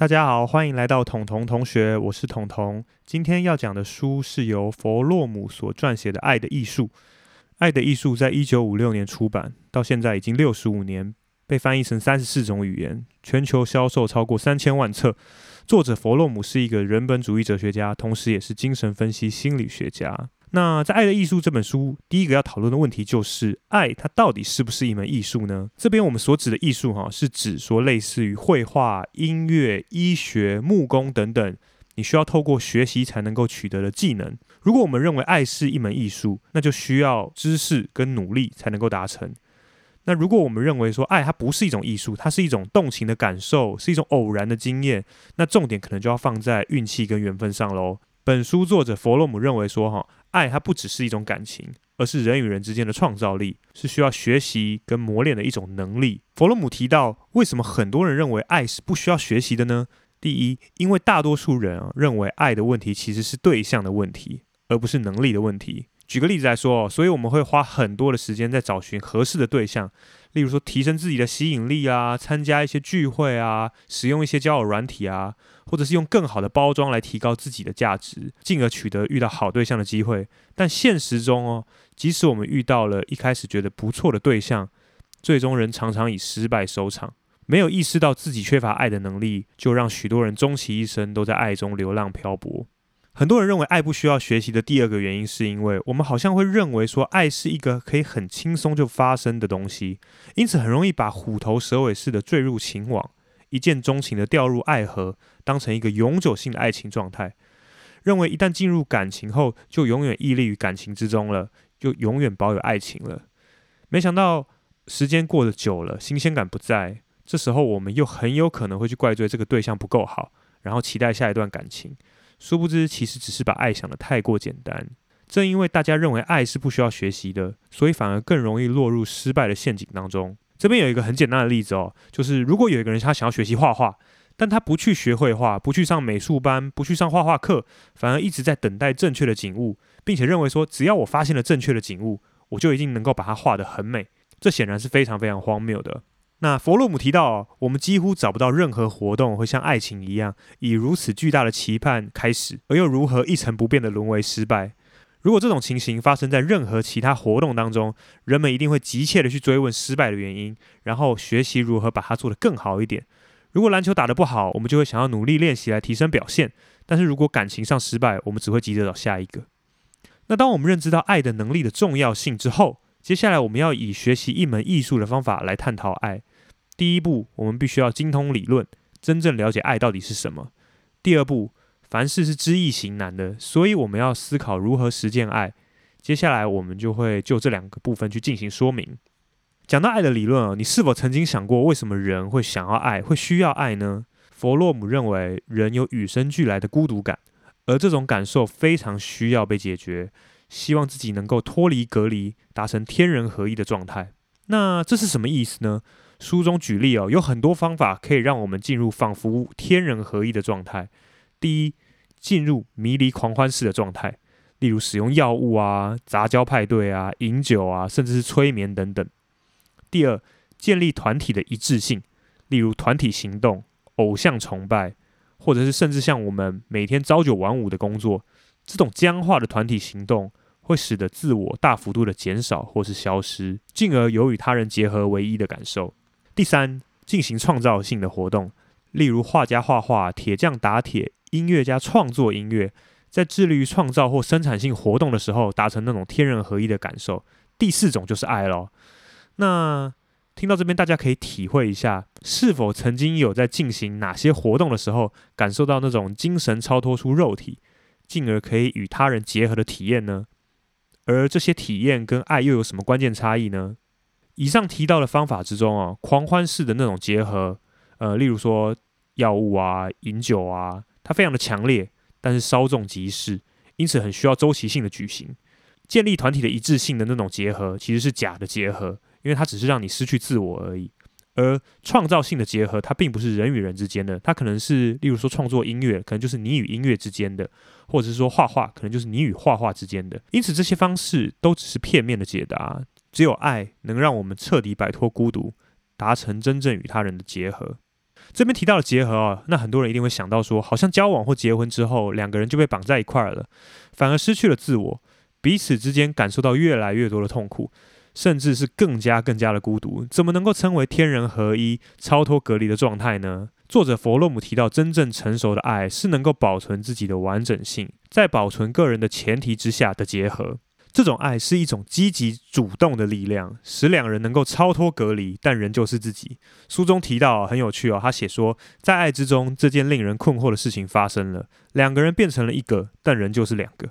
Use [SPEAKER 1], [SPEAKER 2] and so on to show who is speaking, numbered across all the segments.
[SPEAKER 1] 大家好，欢迎来到彤彤同学，我是彤彤。今天要讲的书是由弗洛姆所撰写的《爱的艺术》。《爱的艺术》在一九五六年出版，到现在已经六十五年，被翻译成三十四种语言，全球销售超过三千万册。作者弗洛姆是一个人本主义哲学家，同时也是精神分析心理学家。那在《爱的艺术》这本书，第一个要讨论的问题就是，爱它到底是不是一门艺术呢？这边我们所指的艺术，哈，是指说类似于绘画、音乐、医学、木工等等，你需要透过学习才能够取得的技能。如果我们认为爱是一门艺术，那就需要知识跟努力才能够达成。那如果我们认为说爱它不是一种艺术，它是一种动情的感受，是一种偶然的经验，那重点可能就要放在运气跟缘分上喽。本书作者弗洛姆认为说，哈，爱它不只是一种感情，而是人与人之间的创造力，是需要学习跟磨练的一种能力。弗洛姆提到，为什么很多人认为爱是不需要学习的呢？第一，因为大多数人啊认为爱的问题其实是对象的问题，而不是能力的问题。举个例子来说，所以我们会花很多的时间在找寻合适的对象。例如说，提升自己的吸引力啊，参加一些聚会啊，使用一些交友软体啊，或者是用更好的包装来提高自己的价值，进而取得遇到好对象的机会。但现实中哦，即使我们遇到了一开始觉得不错的对象，最终仍常常以失败收场。没有意识到自己缺乏爱的能力，就让许多人终其一生都在爱中流浪漂泊。很多人认为爱不需要学习的第二个原因，是因为我们好像会认为说爱是一个可以很轻松就发生的东西，因此很容易把虎头蛇尾似的坠入情网，一见钟情的掉入爱河，当成一个永久性的爱情状态，认为一旦进入感情后，就永远屹立于感情之中了，就永远保有爱情了。没想到时间过得久了，新鲜感不在，这时候我们又很有可能会去怪罪这个对象不够好，然后期待下一段感情。殊不知，其实只是把爱想得太过简单。正因为大家认为爱是不需要学习的，所以反而更容易落入失败的陷阱当中。这边有一个很简单的例子哦，就是如果有一个人他想要学习画画，但他不去学绘画，不去上美术班，不去上画画课，反而一直在等待正确的景物，并且认为说，只要我发现了正确的景物，我就一定能够把它画得很美。这显然是非常非常荒谬的。那弗洛姆提到，我们几乎找不到任何活动会像爱情一样，以如此巨大的期盼开始，而又如何一成不变的沦为失败。如果这种情形发生在任何其他活动当中，人们一定会急切的去追问失败的原因，然后学习如何把它做得更好一点。如果篮球打得不好，我们就会想要努力练习来提升表现；但是如果感情上失败，我们只会急着找下一个。那当我们认知到爱的能力的重要性之后，接下来我们要以学习一门艺术的方法来探讨爱。第一步，我们必须要精通理论，真正了解爱到底是什么。第二步，凡事是知易行难的，所以我们要思考如何实践爱。接下来，我们就会就这两个部分去进行说明。讲到爱的理论啊，你是否曾经想过，为什么人会想要爱，会需要爱呢？弗洛姆认为，人有与生俱来的孤独感，而这种感受非常需要被解决，希望自己能够脱离隔离，达成天人合一的状态。那这是什么意思呢？书中举例哦，有很多方法可以让我们进入仿佛天人合一的状态。第一，进入迷离狂欢式的状态，例如使用药物啊、杂交派对啊、饮酒啊，甚至是催眠等等。第二，建立团体的一致性，例如团体行动、偶像崇拜，或者是甚至像我们每天朝九晚五的工作，这种僵化的团体行动。会使得自我大幅度的减少或是消失，进而有与他人结合为一的感受。第三，进行创造性的活动，例如画家画画、铁匠打铁、音乐家创作音乐，在致力于创造或生产性活动的时候，达成那种天人合一的感受。第四种就是爱咯。那听到这边，大家可以体会一下，是否曾经有在进行哪些活动的时候，感受到那种精神超脱出肉体，进而可以与他人结合的体验呢？而这些体验跟爱又有什么关键差异呢？以上提到的方法之中啊，狂欢式的那种结合，呃，例如说药物啊、饮酒啊，它非常的强烈，但是稍纵即逝，因此很需要周期性的举行。建立团体的一致性的那种结合，其实是假的结合，因为它只是让你失去自我而已。而创造性的结合，它并不是人与人之间的，它可能是，例如说创作音乐，可能就是你与音乐之间的，或者是说画画，可能就是你与画画之间的。因此，这些方式都只是片面的解答。只有爱能让我们彻底摆脱孤独，达成真正与他人的结合。这边提到了结合啊，那很多人一定会想到说，好像交往或结婚之后，两个人就被绑在一块儿了，反而失去了自我，彼此之间感受到越来越多的痛苦，甚至是更加更加的孤独，怎么能够称为天人合一、超脱隔离的状态呢？作者弗洛姆提到，真正成熟的爱是能够保存自己的完整性，在保存个人的前提之下的结合。这种爱是一种积极主动的力量，使两人能够超脱隔离，但仍旧是自己。书中提到很有趣哦，他写说，在爱之中，这件令人困惑的事情发生了：两个人变成了一个，但仍旧是两个。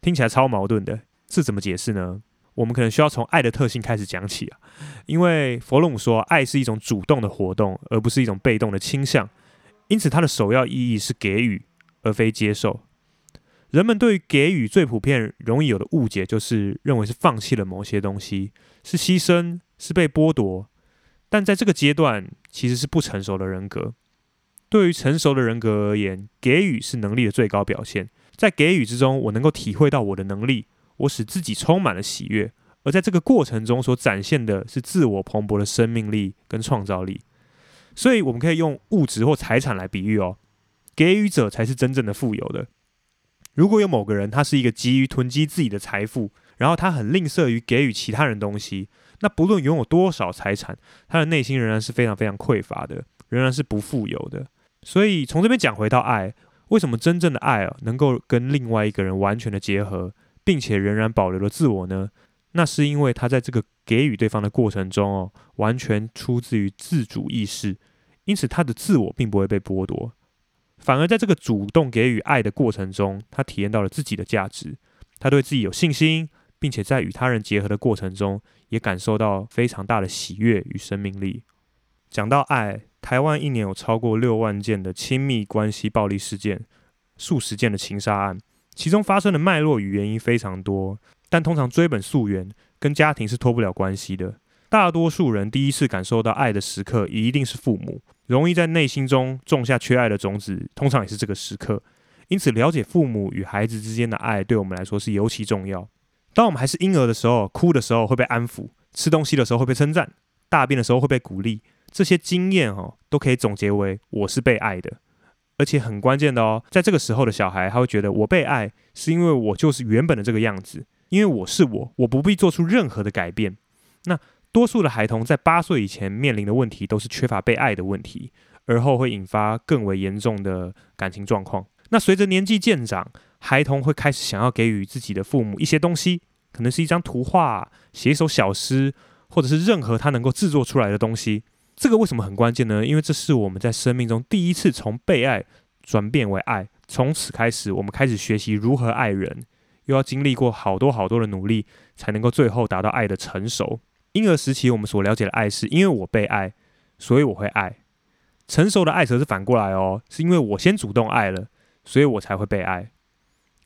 [SPEAKER 1] 听起来超矛盾的，这怎么解释呢？我们可能需要从爱的特性开始讲起啊，因为弗洛姆说，爱是一种主动的活动，而不是一种被动的倾向，因此它的首要意义是给予，而非接受。人们对于给予最普遍、容易有的误解，就是认为是放弃了某些东西，是牺牲，是被剥夺。但在这个阶段，其实是不成熟的人格。对于成熟的人格而言，给予是能力的最高表现。在给予之中，我能够体会到我的能力，我使自己充满了喜悦。而在这个过程中所展现的是自我蓬勃的生命力跟创造力。所以，我们可以用物质或财产来比喻哦，给予者才是真正的富有的。如果有某个人，他是一个急于囤积自己的财富，然后他很吝啬于给予其他人东西，那不论拥有多少财产，他的内心仍然是非常非常匮乏的，仍然是不富有的。所以从这边讲回到爱，为什么真正的爱啊能够跟另外一个人完全的结合，并且仍然保留了自我呢？那是因为他在这个给予对方的过程中哦，完全出自于自主意识，因此他的自我并不会被剥夺。反而在这个主动给予爱的过程中，他体验到了自己的价值，他对自己有信心，并且在与他人结合的过程中，也感受到非常大的喜悦与生命力。讲到爱，台湾一年有超过六万件的亲密关系暴力事件，数十件的情杀案，其中发生的脉络与原因非常多，但通常追本溯源，跟家庭是脱不了关系的。大多数人第一次感受到爱的时刻，也一定是父母。容易在内心中种下缺爱的种子，通常也是这个时刻。因此，了解父母与孩子之间的爱，对我们来说是尤其重要。当我们还是婴儿的时候，哭的时候会被安抚，吃东西的时候会被称赞，大便的时候会被鼓励，这些经验哈，都可以总结为我是被爱的。而且很关键的哦，在这个时候的小孩，他会觉得我被爱，是因为我就是原本的这个样子，因为我是我，我不必做出任何的改变。那。多数的孩童在八岁以前面临的问题都是缺乏被爱的问题，而后会引发更为严重的感情状况。那随着年纪渐长，孩童会开始想要给予自己的父母一些东西，可能是一张图画、写一首小诗，或者是任何他能够制作出来的东西。这个为什么很关键呢？因为这是我们在生命中第一次从被爱转变为爱，从此开始，我们开始学习如何爱人，又要经历过好多好多的努力，才能够最后达到爱的成熟。婴儿时期，我们所了解的爱是因为我被爱，所以我会爱。成熟的爱则是反过来哦，是因为我先主动爱了，所以我才会被爱。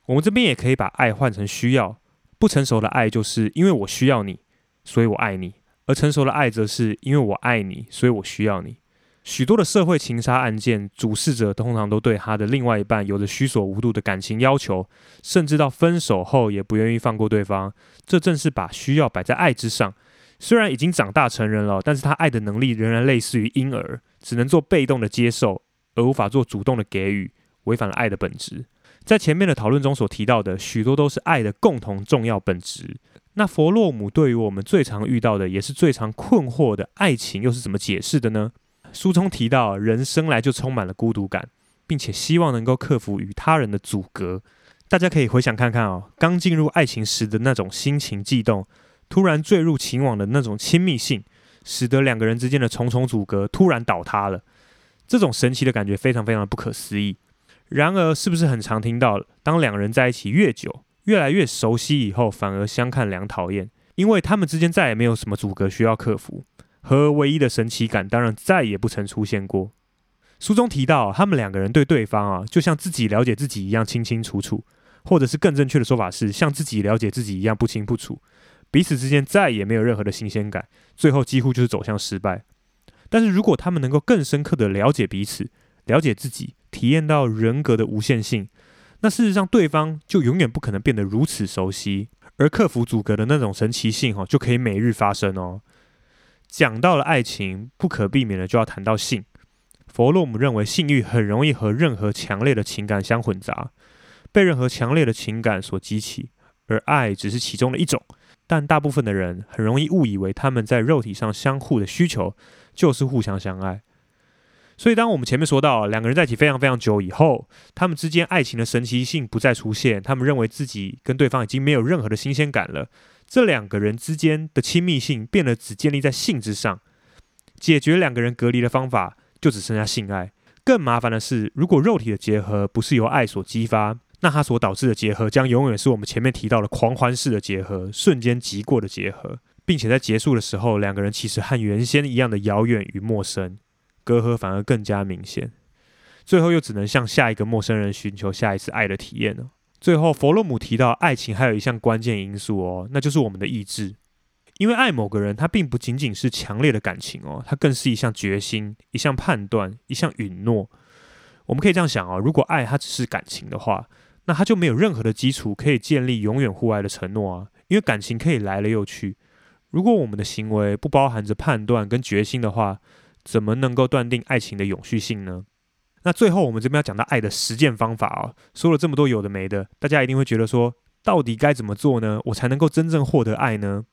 [SPEAKER 1] 我们这边也可以把爱换成需要。不成熟的爱就是因为我需要你，所以我爱你；而成熟的爱则是因为我爱你，所以我需要你。许多的社会情杀案件，主事者通常都对他的另外一半有着虚所无度的感情要求，甚至到分手后也不愿意放过对方。这正是把需要摆在爱之上。虽然已经长大成人了，但是他爱的能力仍然类似于婴儿，只能做被动的接受，而无法做主动的给予，违反了爱的本质。在前面的讨论中所提到的许多都是爱的共同重要本质。那弗洛姆对于我们最常遇到的，也是最常困惑的爱情，又是怎么解释的呢？书中提到，人生来就充满了孤独感，并且希望能够克服与他人的阻隔。大家可以回想看看哦，刚进入爱情时的那种心情悸动。突然坠入情网的那种亲密性，使得两个人之间的重重阻隔突然倒塌了。这种神奇的感觉非常非常的不可思议。然而，是不是很常听到，当两人在一起越久，越来越熟悉以后，反而相看两讨厌，因为他们之间再也没有什么阻隔需要克服，和唯一的神奇感当然再也不曾出现过。书中提到，他们两个人对对方啊，就像自己了解自己一样清清楚楚，或者是更正确的说法是，像自己了解自己一样不清不楚。彼此之间再也没有任何的新鲜感，最后几乎就是走向失败。但是如果他们能够更深刻的了解彼此，了解自己，体验到人格的无限性，那事实上对方就永远不可能变得如此熟悉，而克服阻隔的那种神奇性，哈，就可以每日发生哦。讲到了爱情，不可避免的就要谈到性。弗洛姆认为性欲很容易和任何强烈的情感相混杂，被任何强烈的情感所激起，而爱只是其中的一种。但大部分的人很容易误以为他们在肉体上相互的需求就是互相相爱。所以，当我们前面说到两个人在一起非常非常久以后，他们之间爱情的神奇性不再出现，他们认为自己跟对方已经没有任何的新鲜感了。这两个人之间的亲密性变得只建立在性之上，解决两个人隔离的方法就只剩下性爱。更麻烦的是，如果肉体的结合不是由爱所激发，那它所导致的结合将永远是我们前面提到的狂欢式的结合，瞬间即过的结合，并且在结束的时候，两个人其实和原先一样的遥远与陌生。隔阂反而更加明显，最后又只能向下一个陌生人寻求下一次爱的体验了。最后，弗洛姆提到，爱情还有一项关键因素哦，那就是我们的意志。因为爱某个人，它并不仅仅是强烈的感情哦，它更是一项决心、一项判断、一项允诺。我们可以这样想哦，如果爱它只是感情的话，那他就没有任何的基础可以建立永远互爱的承诺啊。因为感情可以来了又去，如果我们的行为不包含着判断跟决心的话，怎么能够断定爱情的永续性呢？那最后我们这边要讲到爱的实践方法啊，说了这么多有的没的，大家一定会觉得说，到底该怎么做呢？我才能够真正获得爱呢？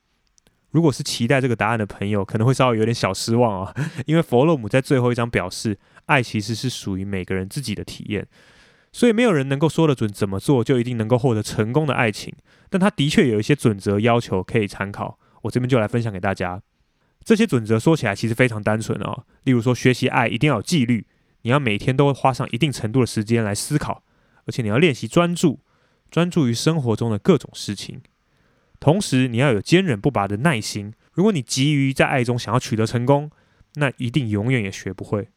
[SPEAKER 1] 如果是期待这个答案的朋友，可能会稍微有点小失望啊，因为弗洛姆在最后一章表示，爱其实是属于每个人自己的体验，所以没有人能够说得准怎么做就一定能够获得成功的爱情，但他的确有一些准则要求可以参考，我这边就来分享给大家。这些准则说起来其实非常单纯哦，例如说学习爱一定要有纪律，你要每天都花上一定程度的时间来思考，而且你要练习专注，专注于生活中的各种事情。同时你要有坚韧不拔的耐心，如果你急于在爱中想要取得成功，那一定永远也学不会。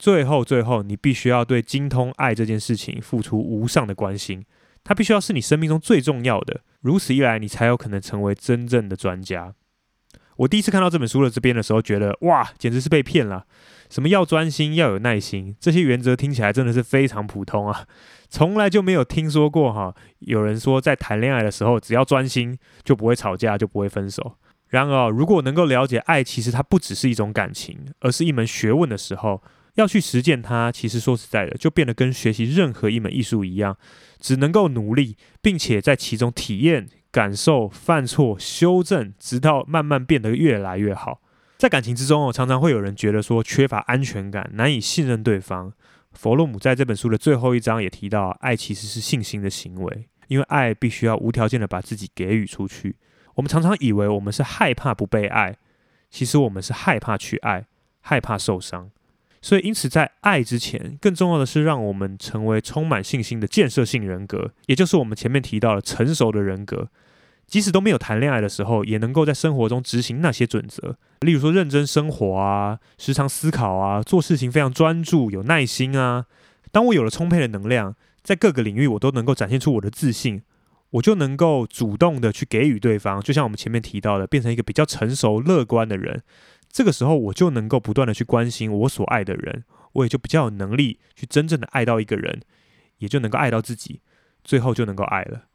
[SPEAKER 1] 最后，最后你必须要对精通爱这件事情付出无上的关心，它必须要是你生命中最重要的，如此一来，你才有可能成为真正的专家。我第一次看到这本书的这边的时候，觉得哇，简直是被骗了！什么要专心，要有耐心，这些原则听起来真的是非常普通啊，从来就没有听说过哈。有人说在谈恋爱的时候，只要专心就不会吵架，就不会分手。然而，如果能够了解爱，其实它不只是一种感情，而是一门学问的时候，要去实践它，其实说实在的，就变得跟学习任何一门艺术一样，只能够努力，并且在其中体验。感受、犯错、修正，直到慢慢变得越来越好。在感情之中，常常会有人觉得说缺乏安全感，难以信任对方。弗洛姆在这本书的最后一章也提到，爱其实是信心的行为，因为爱必须要无条件的把自己给予出去。我们常常以为我们是害怕不被爱，其实我们是害怕去爱，害怕受伤。所以，因此，在爱之前，更重要的是让我们成为充满信心的建设性人格，也就是我们前面提到的成熟的人格。即使都没有谈恋爱的时候，也能够在生活中执行那些准则，例如说认真生活啊，时常思考啊，做事情非常专注、有耐心啊。当我有了充沛的能量，在各个领域我都能够展现出我的自信，我就能够主动的去给予对方。就像我们前面提到的，变成一个比较成熟、乐观的人。这个时候，我就能够不断的去关心我所爱的人，我也就比较有能力去真正的爱到一个人，也就能够爱到自己，最后就能够爱了。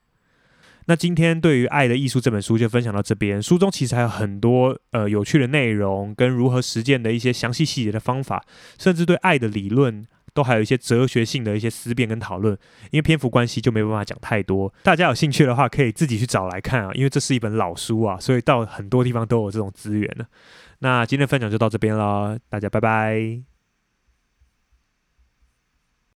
[SPEAKER 1] 那今天对于《爱的艺术》这本书就分享到这边，书中其实还有很多呃有趣的内容，跟如何实践的一些详细细节的方法，甚至对爱的理论都还有一些哲学性的一些思辨跟讨论。因为篇幅关系就没办法讲太多，大家有兴趣的话可以自己去找来看啊，因为这是一本老书啊，所以到很多地方都有这种资源呢。那今天分享就到这边了，大家拜拜。